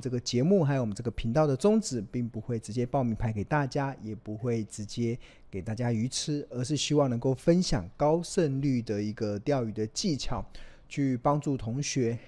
这个节目还有我们这个频道的宗旨，并不会直接报名牌给大家，也不会直接给大家鱼吃，而是希望能够分享高胜率的一个钓鱼的技巧，去帮助同学，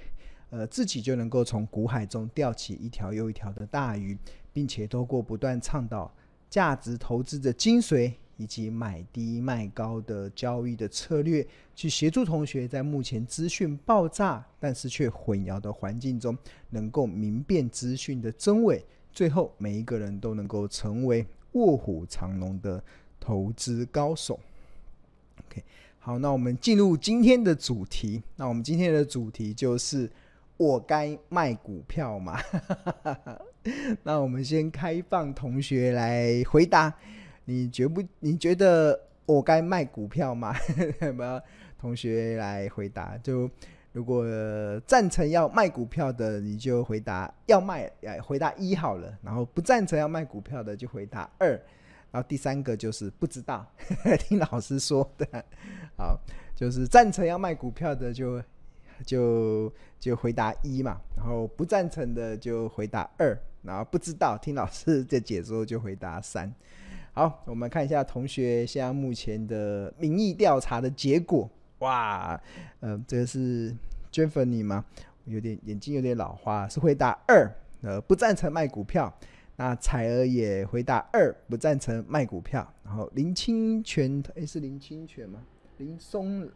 呃，自己就能够从股海中钓起一条又一条的大鱼，并且透过不断倡导价值投资的精髓。以及买低卖高的交易的策略，去协助同学在目前资讯爆炸但是却混淆的环境中，能够明辨资讯的真伪，最后每一个人都能够成为卧虎藏龙的投资高手。OK，好，那我们进入今天的主题。那我们今天的主题就是我该卖股票吗？那我们先开放同学来回答。你觉不？你觉得我该卖股票吗？有没有同学来回答？就如果赞成要卖股票的，你就回答要卖，回答一好了。然后不赞成要卖股票的，就回答二。然后第三个就是不知道，听老师说的。好，就是赞成要卖股票的就，就就就回答一嘛。然后不赞成的就回答二。然后不知道，听老师的解说就回答三。好，我们看一下同学现在目前的民意调查的结果。哇，呃，这个是 Jeffrey 吗？有点眼睛有点老花，是回答二，呃，不赞成卖股票。那彩儿也回答二，不赞成卖股票。然后林清泉，诶，是林清泉吗？林松，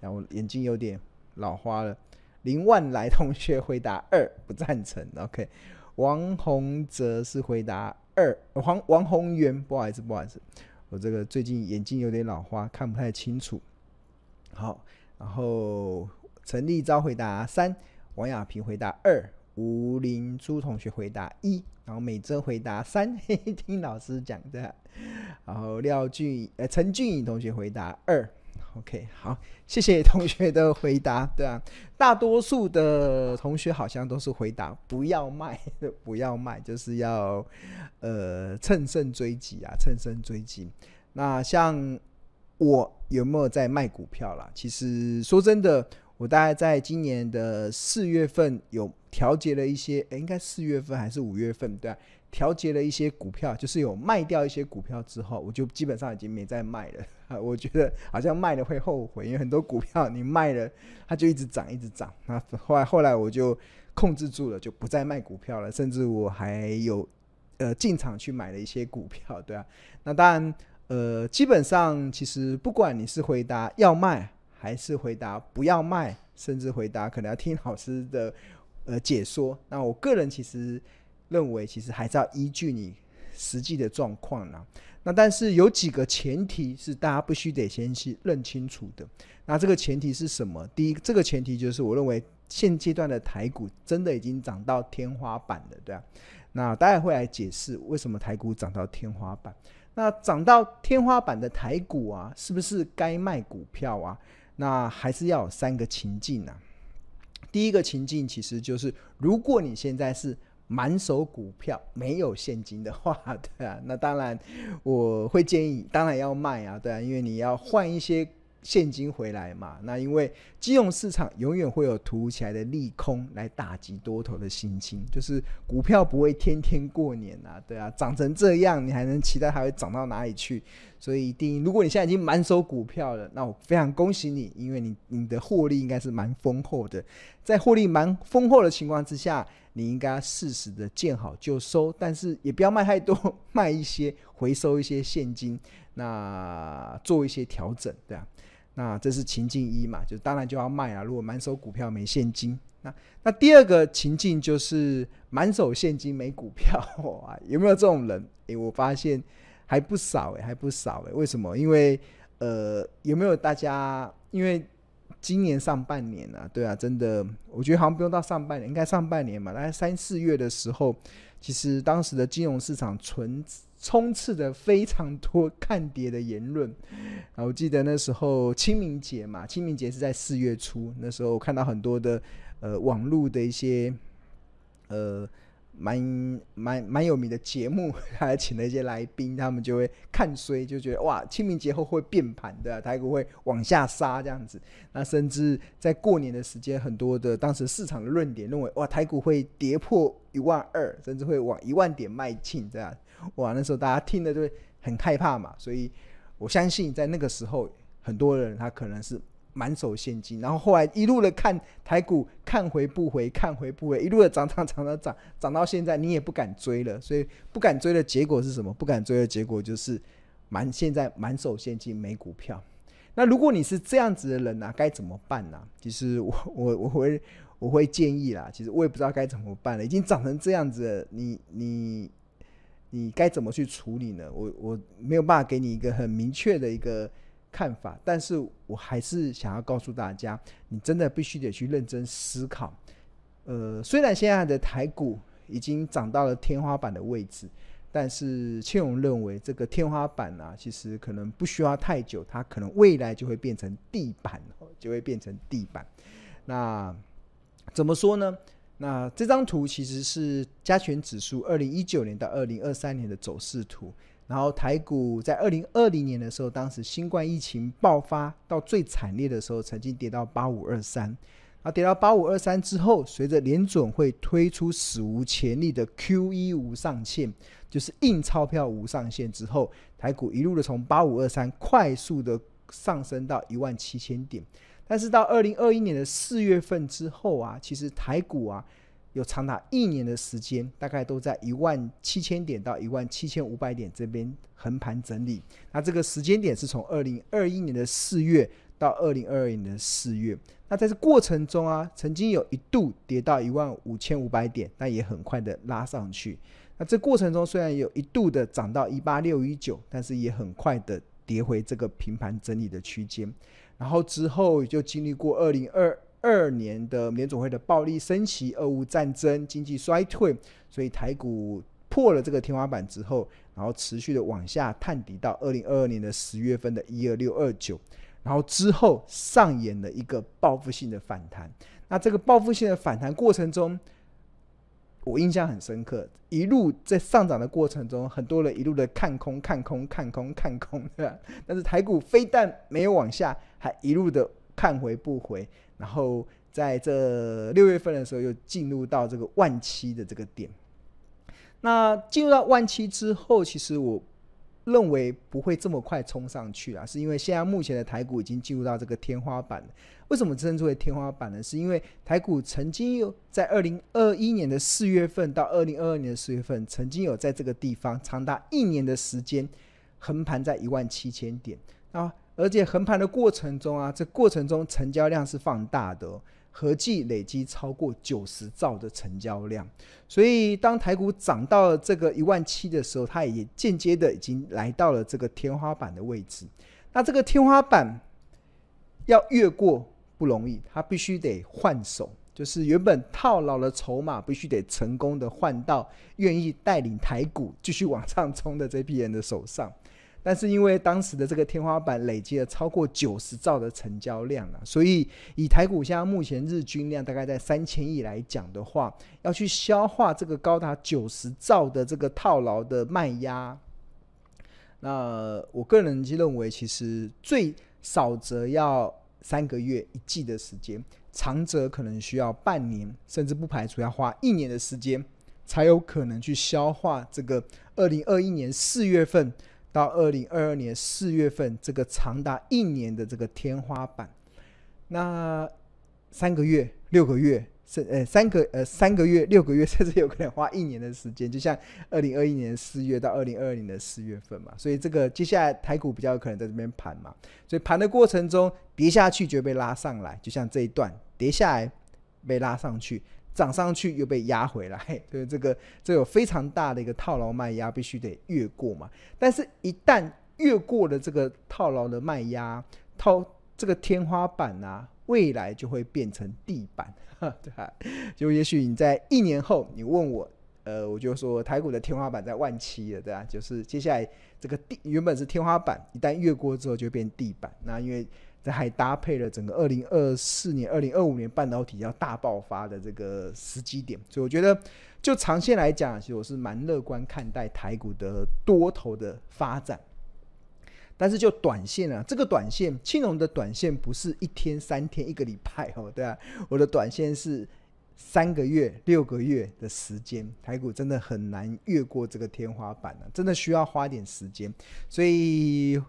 然后眼睛有点老花了。林万来同学回答二，不赞成。OK，王洪泽是回答。二黄王宏源，不好意思，不好意思，我这个最近眼睛有点老花，看不太清楚。好，然后陈立昭回答三，王亚平回答二，吴林珠同学回答一，然后美珍回答三，嘿嘿，听老师讲的。然后廖俊呃陈俊颖同学回答二。OK，好，谢谢同学的回答。对啊，大多数的同学好像都是回答不要卖，不要卖，就是要呃乘胜追击啊，乘胜追击。那像我有没有在卖股票啦？其实说真的，我大概在今年的四月份有调节了一些，诶，应该四月份还是五月份，对啊。调节了一些股票，就是有卖掉一些股票之后，我就基本上已经没再卖了。啊，我觉得好像卖了会后悔，因为很多股票你卖了，它就一直涨，一直涨。那后来后来我就控制住了，就不再卖股票了。甚至我还有呃进场去买了一些股票，对啊。那当然，呃，基本上其实不管你是回答要卖，还是回答不要卖，甚至回答可能要听老师的呃解说，那我个人其实。认为其实还是要依据你实际的状况啦。那但是有几个前提是大家必须得先去认清楚的。那这个前提是什么？第一，这个前提就是我认为现阶段的台股真的已经涨到天花板了，对啊。那大家会来解释为什么台股涨到天花板。那涨到天花板的台股啊，是不是该卖股票啊？那还是要有三个情境啊。第一个情境其实就是如果你现在是满手股票没有现金的话，对啊，那当然我会建议，当然要卖啊，对啊，因为你要换一些现金回来嘛。那因为金融市场永远会有突如其来的利空来打击多头的心情，就是股票不会天天过年啊，对啊，涨成这样，你还能期待它会涨到哪里去？所以，第一，如果你现在已经满手股票了，那我非常恭喜你，因为你你的获利应该是蛮丰厚的，在获利蛮丰厚的情况之下。你应该适时的见好就收，但是也不要卖太多，卖一些，回收一些现金，那做一些调整，对啊，那这是情境一嘛，就当然就要卖啊。如果满手股票没现金，那那第二个情境就是满手现金没股票，啊，有没有这种人？诶，我发现还不少诶，还不少诶。为什么？因为呃，有没有大家因为？今年上半年啊，对啊，真的，我觉得好像不用到上半年，应该上半年嘛，大概三四月的时候，其实当时的金融市场存充斥着非常多看跌的言论。啊，我记得那时候清明节嘛，清明节是在四月初，那时候我看到很多的呃网络的一些呃蛮蛮蛮有名的节目，他还请了一些来宾，他们就会看衰，就觉得哇，清明节后会变盘的，台股会往下杀这样子。那甚至在过年的时间，很多的当时市场的论点认为，哇，台股会跌破一万二，甚至会往一万点迈进这样。哇，那时候大家听了就很害怕嘛。所以我相信在那个时候，很多人他可能是。满手现金，然后后来一路的看台股，看回不回，看回不回，一路的涨涨涨涨涨，涨到现在你也不敢追了。所以不敢追的结果是什么？不敢追的结果就是满现在满手现金没股票。那如果你是这样子的人呢、啊，该怎么办呢、其实我我我会我会建议啦。其实我也不知道该怎么办了，已经涨成这样子了，你你你该怎么去处理呢？我我没有办法给你一个很明确的一个。看法，但是我还是想要告诉大家，你真的必须得去认真思考。呃，虽然现在的台股已经涨到了天花板的位置，但是庆荣认为这个天花板啊，其实可能不需要太久，它可能未来就会变成地板，就会变成地板。那怎么说呢？那这张图其实是加权指数二零一九年到二零二三年的走势图。然后台股在二零二零年的时候，当时新冠疫情爆发到最惨烈的时候，曾经跌到八五二三。然后跌到八五二三之后，随着联准会推出史无前例的 QE 无上限，就是印钞票无上限之后，台股一路的从八五二三快速的上升到一万七千点。但是到二零二一年的四月份之后啊，其实台股啊。有长达一年的时间，大概都在一万七千点到一万七千五百点这边横盘整理。那这个时间点是从二零二一年的四月到二零二二年的四月。那在这过程中啊，曾经有一度跌到一万五千五百点，但也很快的拉上去。那这过程中虽然有一度的涨到一八六一九，但是也很快的跌回这个平盘整理的区间。然后之后就经历过二零二。二年的联总会的暴力升息、俄乌战争、经济衰退，所以台股破了这个天花板之后，然后持续的往下探底到二零二二年的十月份的一二六二九，然后之后上演了一个报复性的反弹。那这个报复性的反弹过程中，我印象很深刻，一路在上涨的过程中，很多人一路的看空、看空、看空、看空，对吧？但是台股非但没有往下，还一路的看回不回。然后在这六月份的时候，又进入到这个万七的这个点。那进入到万七之后，其实我认为不会这么快冲上去啊，是因为现在目前的台股已经进入到这个天花板。为什么称之为天花板呢？是因为台股曾经有在二零二一年的四月份到二零二二年的四月份，曾经有在这个地方长达一年的时间横盘在一万七千点啊。而且横盘的过程中啊，这过程中成交量是放大的，合计累积超过九十兆的成交量。所以当台股涨到这个一万七的时候，它也间接的已经来到了这个天花板的位置。那这个天花板要越过不容易，它必须得换手，就是原本套牢的筹码必须得成功的换到愿意带领台股继续往上冲的这批人的手上。但是因为当时的这个天花板累积了超过九十兆的成交量啊，所以以台股现在目前日均量大概在三千亿来讲的话，要去消化这个高达九十兆的这个套牢的卖压，那我个人认为，其实最少则要三个月一季的时间，长则可能需要半年，甚至不排除要花一年的时间，才有可能去消化这个二零二一年四月份。到二零二二年四月份，这个长达一年的这个天花板，那三个月、六个月，甚呃三个呃三个月、六个月，甚至有可能花一年的时间，就像二零二一年四月到二零二二年的四月份嘛。所以这个接下来台股比较有可能在这边盘嘛，所以盘的过程中跌下去就被拉上来，就像这一段跌下来被拉上去。涨上去又被压回来，所以这个这有非常大的一个套牢卖压，必须得越过嘛。但是，一旦越过了这个套牢的卖压，套这个天花板啊，未来就会变成地板，对吧？就也许你在一年后，你问我，呃，我就说台股的天花板在万七了，对吧？就是接下来这个地原本是天花板，一旦越过之后就变地板。那因为还搭配了整个二零二四年、二零二五年半导体要大爆发的这个时机点，所以我觉得就长线来讲，其实我是蛮乐观看待台股的多头的发展。但是就短线啊，这个短线，青龙的短线不是一天、三天、一个礼拜哦，对啊，我的短线是三个月、六个月的时间，台股真的很难越过这个天花板啊，真的需要花点时间，所以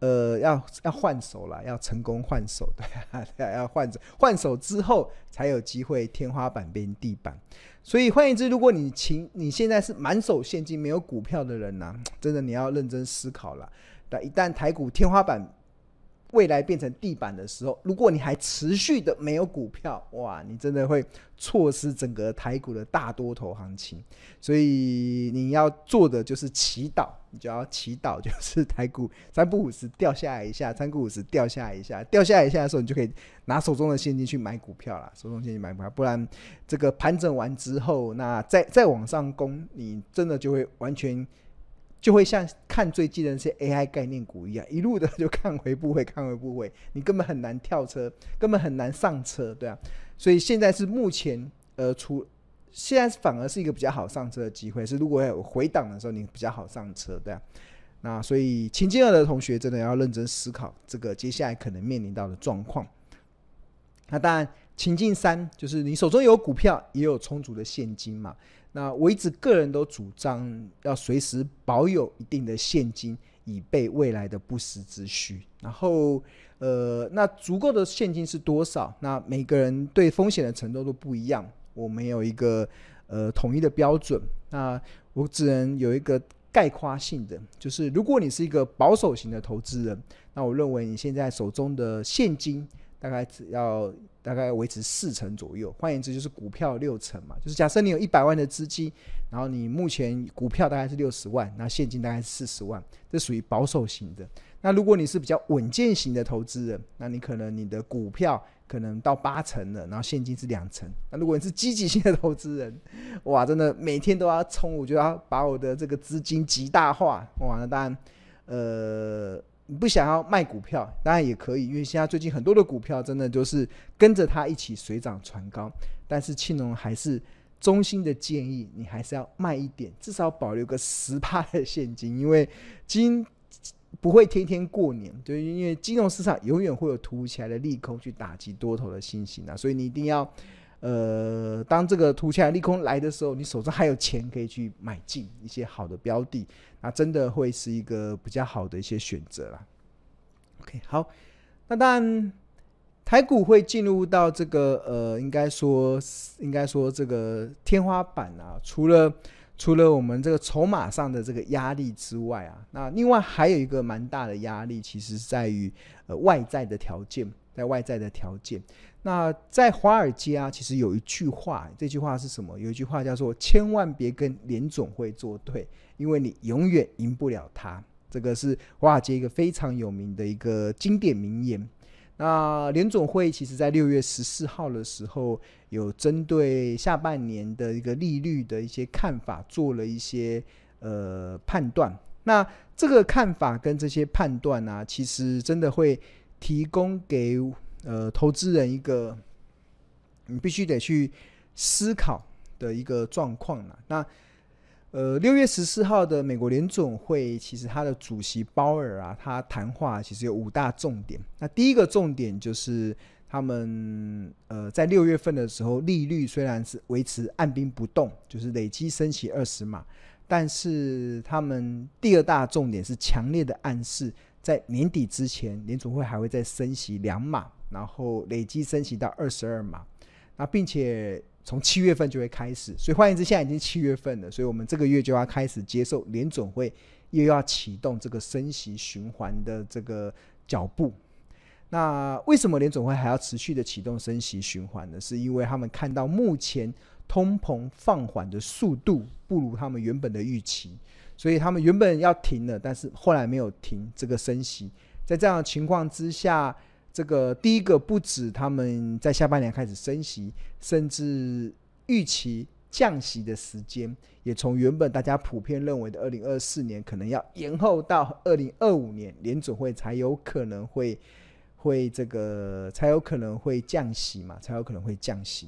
呃，要要换手了，要成功换手，对啊，要换手，换手之后才有机会天花板变地板。所以换言之，如果你情你现在是满手现金没有股票的人呢、真的你要认真思考了。但一旦台股天花板未来变成地板的时候，如果你还持续的没有股票，哇，你真的会错失整个台股的大多头行情。所以你要做的就是祈祷，你就要祈祷，就是台股三不五时掉下来一下，三不五十掉下来一下，掉下来一下的时候，你就可以拿手中的现金去买股票了。手中现金买股票，不然这个盘整完之后，那再再往上攻，你真的就会完全。就会像看最近的那些 AI 概念股一样，一路的就看回不回，看回不回，你根本很难跳车，根本很难上车，对啊。所以现在是目前，呃，出现在反而是一个比较好上车的机会，是如果有回档的时候，你比较好上车，对啊。那所以情境二的同学真的要认真思考这个接下来可能面临到的状况。那当然，情境三就是你手中有股票，也有充足的现金嘛。那我一直个人都主张要随时保有一定的现金，以备未来的不时之需。然后，呃，那足够的现金是多少？那每个人对风险的程度都不一样，我没有一个呃统一的标准。那我只能有一个概括性的，就是如果你是一个保守型的投资人，那我认为你现在手中的现金大概只要。大概维持四成左右，换言之就是股票六成嘛。就是假设你有一百万的资金，然后你目前股票大概是六十万，那现金大概是四十万，这属于保守型的。那如果你是比较稳健型的投资人，那你可能你的股票可能到八成了，然后现金是两成。那如果你是积极性的投资人，哇，真的每天都要冲，我就要把我的这个资金极大化。哇，那当然，呃。你不想要卖股票，当然也可以，因为现在最近很多的股票真的就是跟着它一起水涨船高。但是庆隆还是衷心的建议你还是要卖一点，至少保留个十趴的现金，因为金不会天天过年，就，因为金融市场永远会有突如其来的利空去打击多头的信心啊，所以你一定要。呃，当这个突起来利空来的时候，你手上还有钱可以去买进一些好的标的，那真的会是一个比较好的一些选择啦。OK，好，那当然台股会进入到这个呃，应该说应该说这个天花板啊，除了除了我们这个筹码上的这个压力之外啊，那另外还有一个蛮大的压力，其实是在于呃外在的条件，在外在的条件。那在华尔街啊，其实有一句话，这句话是什么？有一句话叫做“千万别跟联总会作对，因为你永远赢不了他”。这个是华尔街一个非常有名的一个经典名言。那联总会其实在六月十四号的时候，有针对下半年的一个利率的一些看法，做了一些呃判断。那这个看法跟这些判断呢、啊，其实真的会提供给。呃，投资人一个你必须得去思考的一个状况了。那呃，六月十四号的美国联总会，其实他的主席鲍尔啊，他谈话其实有五大重点。那第一个重点就是他们呃，在六月份的时候，利率虽然是维持按兵不动，就是累积升息二十码，但是他们第二大重点是强烈的暗示，在年底之前，联总会还会再升息两码。然后累计升息到二十二码，那并且从七月份就会开始，所以换言之，现在已经七月份了，所以我们这个月就要开始接受联总会又要启动这个升息循环的这个脚步。那为什么联总会还要持续的启动升息循环呢？是因为他们看到目前通膨放缓的速度不如他们原本的预期，所以他们原本要停了，但是后来没有停这个升息。在这样的情况之下。这个第一个不止他们在下半年开始升息，甚至预期降息的时间也从原本大家普遍认为的二零二四年，可能要延后到二零二五年，联准会才有可能会会这个才有可能会降息嘛，才有可能会降息。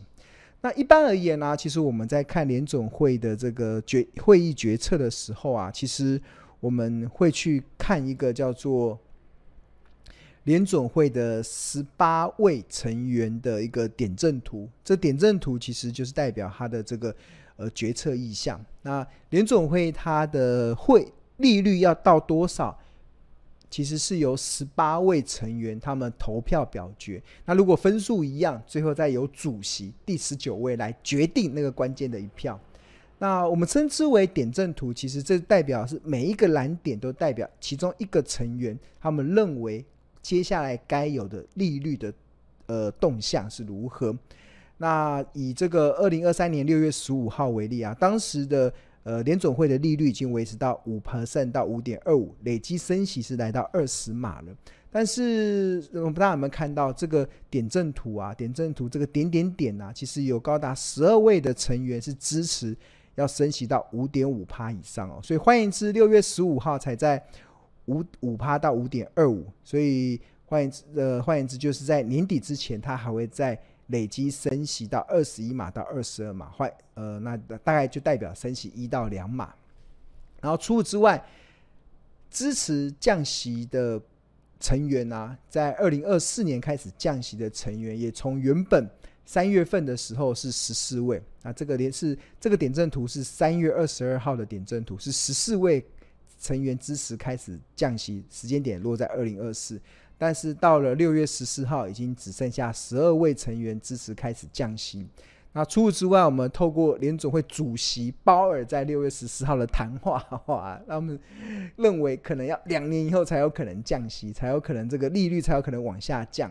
那一般而言呢、其实我们在看联准会的这个决会议决策的时候啊，其实我们会去看一个叫做联准会的十八位成员的一个点阵图。这点阵图其实就是代表他的这个呃决策意向。那联准会它的会利率要到多少？其实是由十八位成员他们投票表决，那如果分数一样，最后再由主席第十九位来决定那个关键的一票。那我们称之为点阵图，其实这代表是每一个蓝点都代表其中一个成员，他们认为接下来该有的利率的呃动向是如何。那以这个二零二三年六月十五号为例啊，当时的。呃，联总会的利率已经维持到五 percent 到五点二五，累积升息是来到二十码了。但是我们大家有没有看到这个点阵图啊？点阵图这个点点点啊，其实有高达十二位的成员是支持要升息到五点五趴以上哦。所以换言之，六月十五号才在五五趴到五点二五，所以换言之，呃，换言之就是在年底之前，它还会再。累积升息到二十一码到二十二码，换呃，那大概就代表升息一到两码。然后除此之外，支持降息的成员、啊，在二零二四年开始降息的成员，也从原本三月份的时候是十四位，啊，这个连是这个点阵图是三月二十二号的点阵图，是十四位成员支持开始降息，时间点落在二零二四。但是到了六月十四号，已经只剩下十二位成员支持开始降息。那除此之外，我们透过联总会主席鲍尔在六月十四号的谈话，哇，他们认为可能要两年以后才有可能降息，才有可能这个利率才有可能往下降。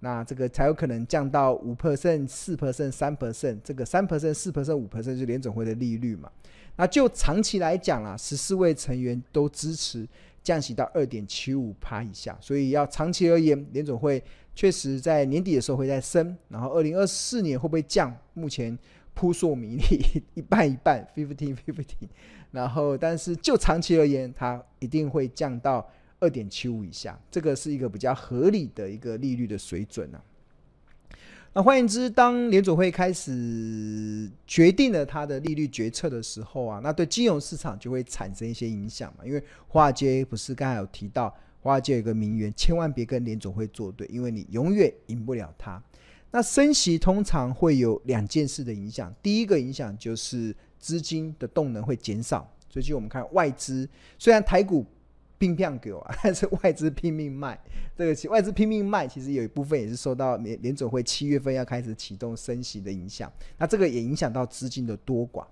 那这个才有可能降到五 percent、四 percent、三 percent，这个三 percent、四 percent、五 percent 就是联总会的利率嘛。那就长期来讲啊，十四位成员都支持。降息到二点七五趴以下，所以要长期而言，联总会确实在年底的时候会再升，然后二零二四年会不会降？目前扑朔迷离，一半一半，fifteen fifty。然后，但是就长期而言，它一定会降到二点七五以下，这个是一个比较合理的一个利率的水准呢、啊。那换言之，当联总会开始决定了它的利率决策的时候啊，那对金融市场就会产生一些影响嘛。因为华尔街不是刚才有提到，华尔街有个名言，千万别跟联总会作对，因为你永远赢不了它。那升息通常会有两件事的影响，第一个影响就是资金的动能会减少。最近我们看外资，虽然台股。拼命给我，但是外资拼命卖。这个外资拼命卖，其实有一部分也是受到联联总会七月份要开始启动升息的影响。那这个也影响到资金的多寡。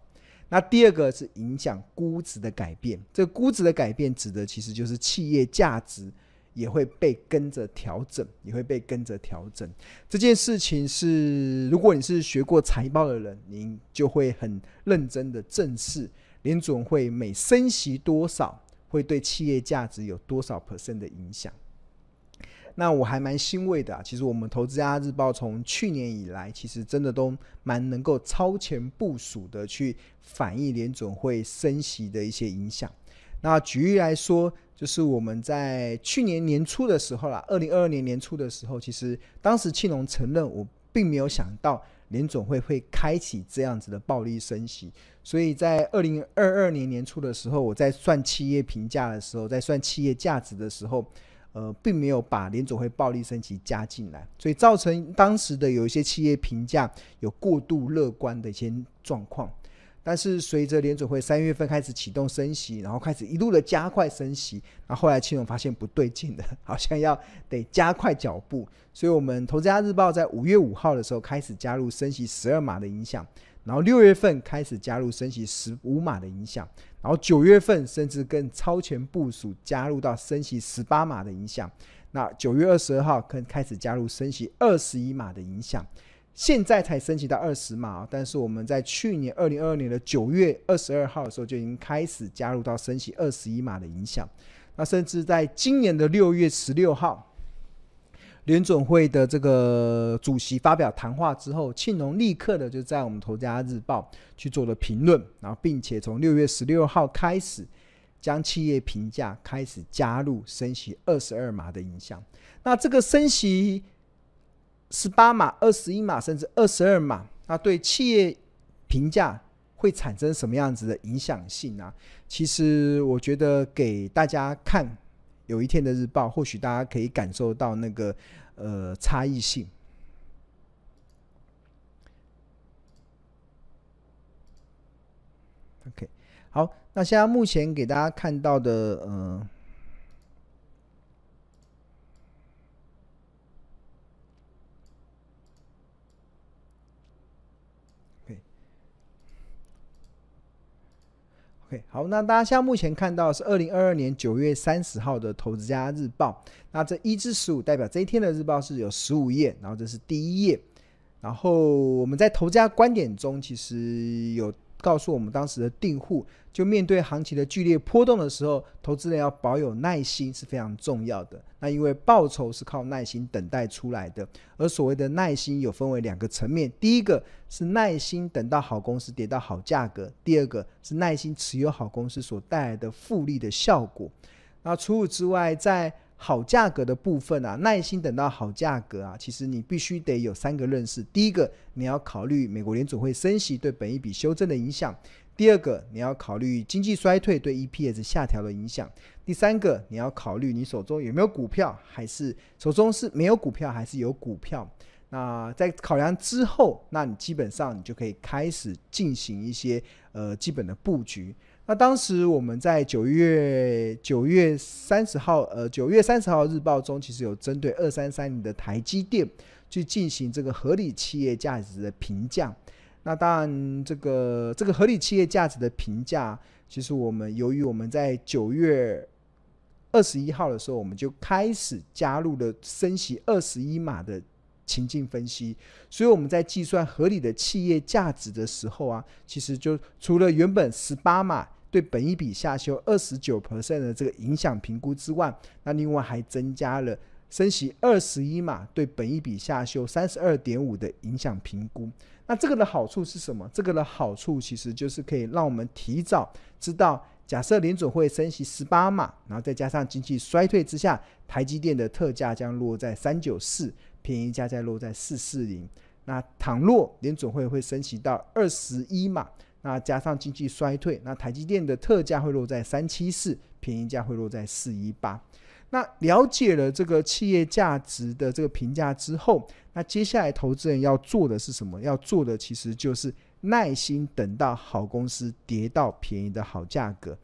那第二个是影响估值的改变。这估值的改变指的其实就是企业价值也会被跟着调整，也会被跟着调整。这件事情是，如果你是学过财报的人，您就会很认真的正视联总会每升息多少。会对企业价值有多少 percent 的影响？那我还蛮欣慰的啊。其实我们投资家日报从去年以来，其实真的都蛮能够超前部署的去反映联准会升息的一些影响。那举例来说，就是我们在去年年初的时候啦，二零二二年年初的时候，其实当时庆隆承认，我并没有想到。联总会会开启这样子的暴力升息，所以在二零二二年年初的时候，我在算企业评价的时候，在算企业价值的时候，呃，并没有把联总会暴力升级加进来，所以造成当时的有一些企业评价有过度乐观的一些状况。但是随着联准会三月份开始启动升息，然后开始一路的加快升息，然后后来青融发现不对劲的，好像要得加快脚步，所以我们投资家日报在五月五号的时候开始加入升息十二码的影响，然后六月份开始加入升息十五码的影响，然后九月份甚至更超前部署加入到升息十八码的影响，那九月二十二号更开始加入升息二十一码的影响。现在才升息到二十码，但是我们在去年二零二二年的九月二十二号的时候就已经开始加入到升息二十一码的影响。那甚至在今年的六月十六号，联准会的这个主席发表谈话之后，庆隆立刻的就在我们《投资家日报》去做了评论，然后并且从六月十六号开始将企业评价开始加入升息二十二码的影响。那这个升息十八码、二十一码甚至二十二码，那对企业评价会产生什么样子的影响性呢？其实我觉得给大家看有一天的日报，或许大家可以感受到那个呃差异性。OK，好，那现在目前给大家看到的，呃好，那大家现在目前看到是二零二二年九月三十号的《投资家日报》，那这一至十五代表这一天的日报是有十五页，然后这是第一页，然后我们在投资家观点中其实有。告诉我们当时的订户，就面对行情的剧烈波动的时候，投资人要保有耐心是非常重要的。那因为报酬是靠耐心等待出来的，而所谓的耐心有分为两个层面：第一个是耐心等到好公司跌到好价格；第二个是耐心持有好公司所带来的复利的效果。那除此之外，在好价格的部分啊，耐心等到好价格啊，其实你必须得有三个认识。第一个，你要考虑美国联准会升息对本益比修正的影响；第二个，你要考虑经济衰退对 EPS 下调的影响；第三个，你要考虑你手中有没有股票，还是手中是没有股票，还是有股票。那在考量之后，那你基本上你就可以开始进行一些呃基本的布局。那当时我们在九月九月三十号，呃，九月三十号日报中，其实有针对二三三零的台积电去进行这个合理企业价值的评价。那当然，这个这个合理企业价值的评价，其实我们由于我们在九月二十一号的时候，我们就开始加入了升息二十一码的情境分析，所以我们在计算合理的企业价值的时候啊，其实就除了原本十八码。对本一笔下修二十九 percent 的这个影响评估之外，那另外还增加了升息二十一码对本一笔下修三十二点五的影响评估。那这个的好处是什么？这个的好处其实就是可以让我们提早知道，假设联准会升息十八码，然后再加上经济衰退之下，台积电的特价将落在三九四，便宜价再落在四四零。那倘若联准会会升息到二十一码。那加上经济衰退，那台积电的特价会落在三七四，便宜价会落在四一八。那了解了这个企业价值的这个评价之后，那接下来投资人要做的是什么？要做的其实就是耐心等到好公司跌到便宜的好价格。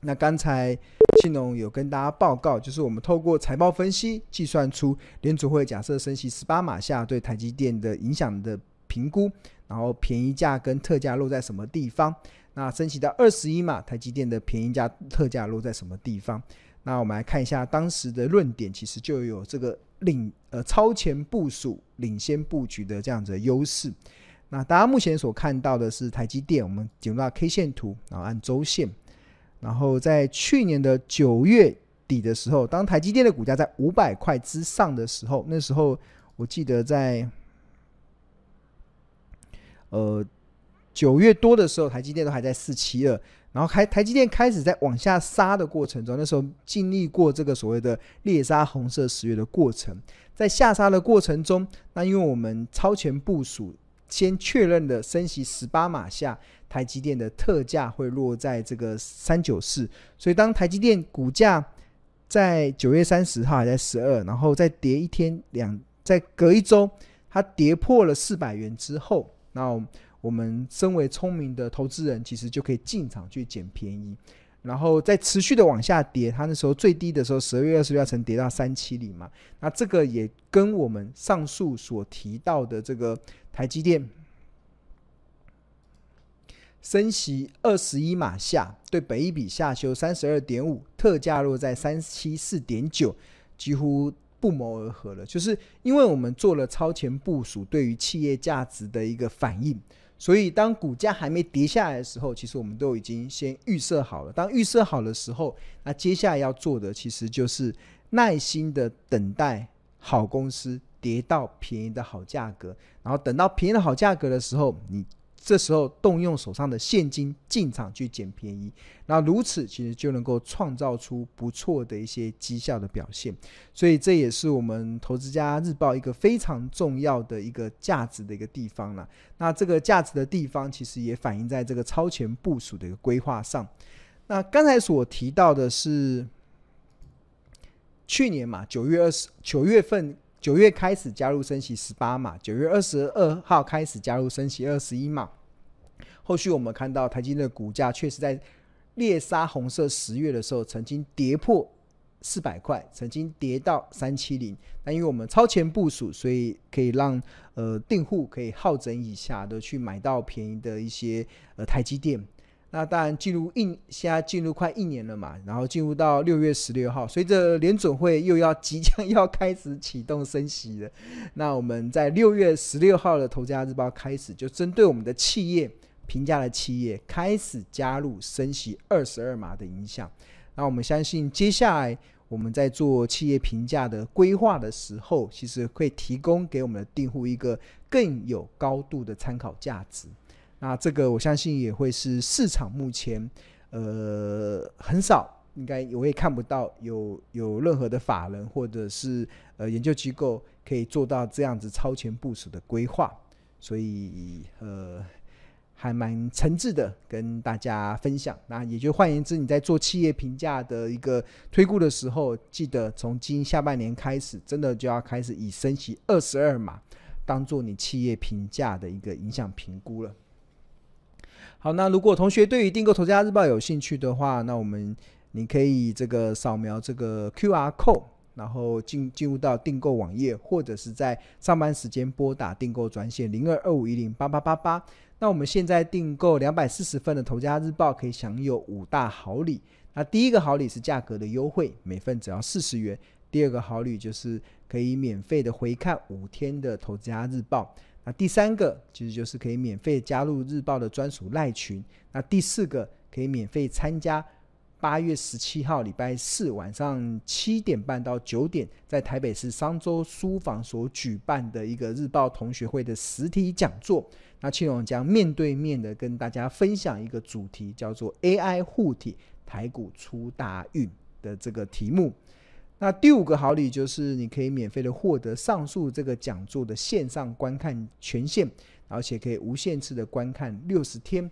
那刚才信农有跟大家报告，就是我们透过财报分析计算出联储会假设升息十八码下对台积电的影响的评估。然后便宜价跟特价落在什么地方？那升级到二十一码，台积电的便宜价特价落在什么地方？那我们来看一下当时的论点，其实就有这个领呃超前部署、领先布局的这样子的优势。那大家目前所看到的是台积电，我们进入到 K 线图，然后按周线，然后在去年的九月底的时候，当台积电的股价在五百块之上的时候，那时候我记得在。呃，九月多的时候，台积电都还在四七二，然后开台积电开始在往下杀的过程中，那时候经历过这个所谓的猎杀红色十月的过程，在下杀的过程中，那因为我们超前部署，先确认的升息十八码下，台积电的特价会落在这个三九四，所以当台积电股价在九月三十号还在十二，然后再跌一天两，再隔一周，它跌破了四百元之后。那我们身为聪明的投资人，其实就可以进场去捡便宜，然后再持续的往下跌。它那时候最低的时候，十二月二十六号曾跌到三七零嘛。那这个也跟我们上述所提到的这个台积电升息二十一码下，对本益比下修三十二点五，特价落在三七四点九，几乎。不谋而合了，就是因为我们做了超前部署，对于企业价值的一个反应，所以当股价还没跌下来的时候，其实我们都已经先预设好了。当预设好的时候，那接下来要做的其实就是耐心的等待好公司跌到便宜的好价格，然后等到便宜的好价格的时候，你这时候动用手上的现金进场去捡便宜，那如此其实就能够创造出不错的一些绩效的表现。所以这也是我们投资家日报一个非常重要的一个价值的一个地方了。那这个价值的地方其实也反映在这个超前部署的一个规划上。那刚才所提到的是去年嘛，九月二十九月份。九月开始加入升息十八码，九月二十二号开始加入升息二十一码。后续我们看到台积电的股价确实在猎杀红色十月的时候，曾经跌破四百块，曾经跌到三七零。但因为我们超前部署，所以可以让呃订户可以好整以下的去买到便宜的一些呃台积电。那当然，进入一现在进入快一年了嘛，然后进入到六月十六号，随着联准会又要即将要开始启动升息了。那我们在六月十六号的《投资家日报》开始，就针对我们的企业评价的企业开始加入升息二十二码的影响。那我们相信，接下来我们在做企业评价的规划的时候，其实会提供给我们的订户一个更有高度的参考价值。那这个我相信也会是市场目前，呃，很少，应该我也看不到有有任何的法人或者是呃研究机构可以做到这样子超前部署的规划，所以呃还蛮诚挚的跟大家分享。那也就换言之，你在做企业评价的一个推估的时候，记得从今下半年开始，真的就要开始以升息二十二码当做你企业评价的一个影响评估了。好，那如果同学对于订购《投家日报》有兴趣的话，那我们你可以这个扫描这个 QR code，然后进进入到订购网页，或者是在上班时间拨打订购专线零二二五一零八八八八。那我们现在订购两百四十份的《投家日报》可以享有五大好礼。那第一个好礼是价格的优惠，每份只要四十元；第二个好礼就是可以免费的回看五天的《投家日报》。那第三个其实就是可以免费加入日报的专属赖群。那第四个可以免费参加八月十七号礼拜四晚上七点半到九点，在台北市商周书房所举办的一个日报同学会的实体讲座。那庆荣将面对面的跟大家分享一个主题，叫做 AI 护体，台股出大运的这个题目。那第五个好礼就是你可以免费的获得上述这个讲座的线上观看权限，而且可以无限次的观看六十天。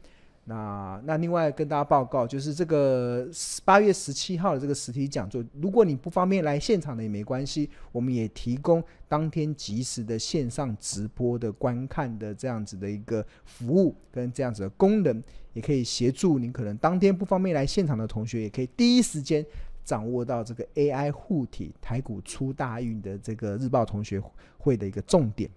那那另外跟大家报告，就是这个八月十七号的这个实体讲座，如果你不方便来现场的也没关系，我们也提供当天及时的线上直播的观看的这样子的一个服务跟这样子的功能，也可以协助您可能当天不方便来现场的同学，也可以第一时间。掌握到这个 AI 护体台股出大运的这个日报同学会的一个重点。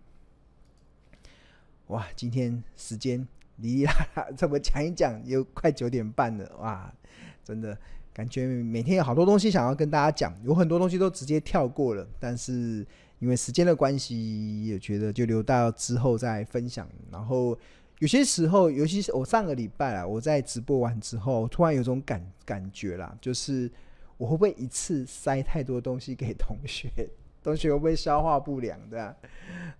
哇，今天时间哩哩啦啦这么讲一讲，又快九点半了 哇！真的感觉每天有好多东西想要跟大家讲，有很多东西都直接跳过了，但是因为时间的关系，也觉得就留到之后再分享。然后有些时候，尤其是我上个礼拜啊，我在直播完之后，突然有种感感觉啦，就是。我会不会一次塞太多东西给同学？同学会不会消化不良的？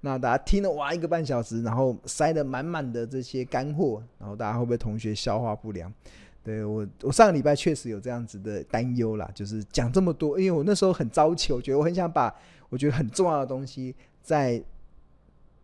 那大家听了哇一个半小时，然后塞得满满的这些干货，然后大家会不会同学消化不良？对，我，我上个礼拜确实有这样子的担忧啦，就是讲这么多，因为我那时候很着急，我觉得我很想把我觉得很重要的东西在。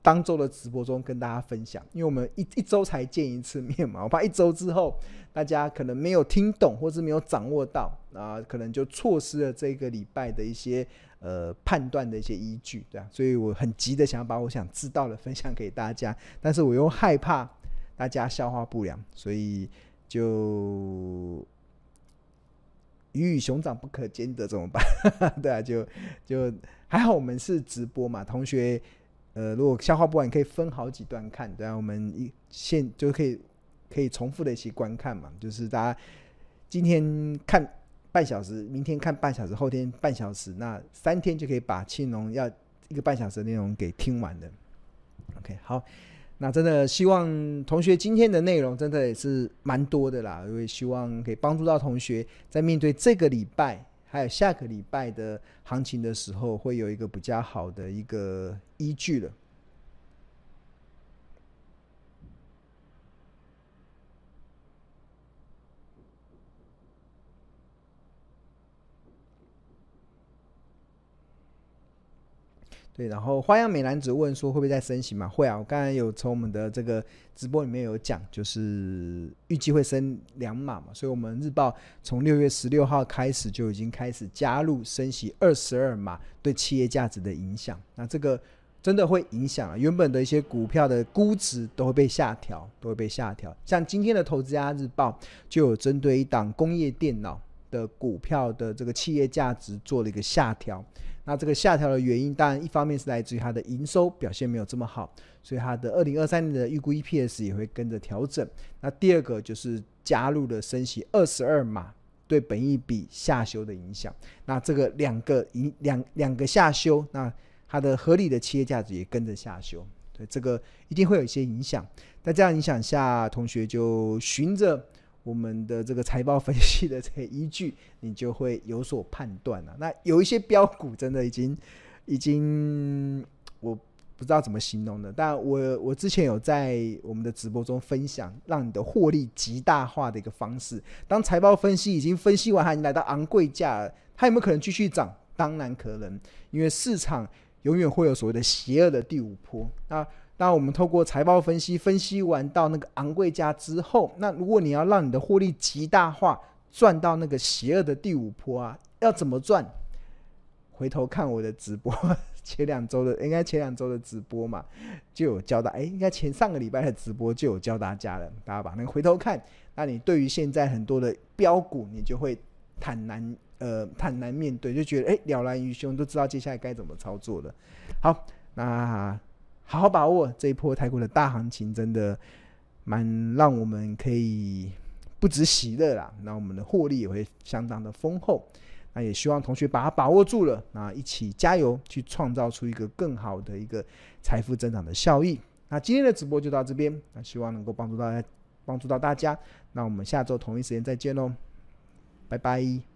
当周的直播中跟大家分享，因为我们一一周才见一次面嘛，我怕一周之后大家可能没有听懂，或是没有掌握到啊，可能就错失了这个礼拜的一些呃判断的一些依据，对啊，所以我很急的想要把我想知道的分享给大家，但是我又害怕大家消化不良，所以就鱼与熊掌不可兼得怎么办？对啊，就就还好我们是直播嘛，同学。呃，如果消化不完，可以分好几段看，对啊，我们一现就可以可以重复的一起观看嘛，就是大家今天看半小时，明天看半小时，后天半小时，那三天就可以把庆龙要一个半小时的内容给听完的。OK，好，那真的希望同学今天的内容真的也是蛮多的啦，因为希望可以帮助到同学在面对这个礼拜。还有下个礼拜的行情的时候，会有一个比较好的一个依据了。对，然后花样美男子问说会不会再升息嘛？会啊，我刚才有从我们的这个直播里面有讲，就是预计会升两码嘛，所以我们日报从六月十六号开始就已经开始加入升息二十二码对企业价值的影响。那这个真的会影响啊，原本的一些股票的估值都会被下调，都会被下调。像今天的投资家日报就有针对一档工业电脑的股票的这个企业价值做了一个下调。那这个下调的原因，当然一方面是来自于它的营收表现没有这么好，所以它的二零二三年的预估 EPS 也会跟着调整。那第二个就是加入了升息二十二码对本益比下修的影响。那这个两个影两两个下修，那它的合理的企业价值也跟着下修。对，这个一定会有一些影响。在这样影响下，同学就循着。我们的这个财报分析的这个依据，你就会有所判断了。那有一些标股真的已经，已经我不知道怎么形容的。但我我之前有在我们的直播中分享，让你的获利极大化的一个方式。当财报分析已经分析完，它已经来到昂贵价，它有没有可能继续涨？当然可能，因为市场永远会有所谓的邪恶的第五波。那当我们透过财报分析，分析完到那个昂贵价之后，那如果你要让你的获利极大化，赚到那个邪恶的第五波啊，要怎么赚？回头看我的直播，前两周的应该前两周的直播嘛，就有教大，哎，应该前上个礼拜的直播就有教大家了，大家把那个回头看，那你对于现在很多的标股，你就会坦然呃坦然面对，就觉得哎了然于胸，都知道接下来该怎么操作了。好，那。好好把握这一波台股的大行情，真的蛮让我们可以不止喜乐啦。那我们的获利也会相当的丰厚。那也希望同学把它把握住了，那一起加油，去创造出一个更好的一个财富增长的效益。那今天的直播就到这边，那希望能够帮助大家，帮助到大家。那我们下周同一时间再见喽，拜拜。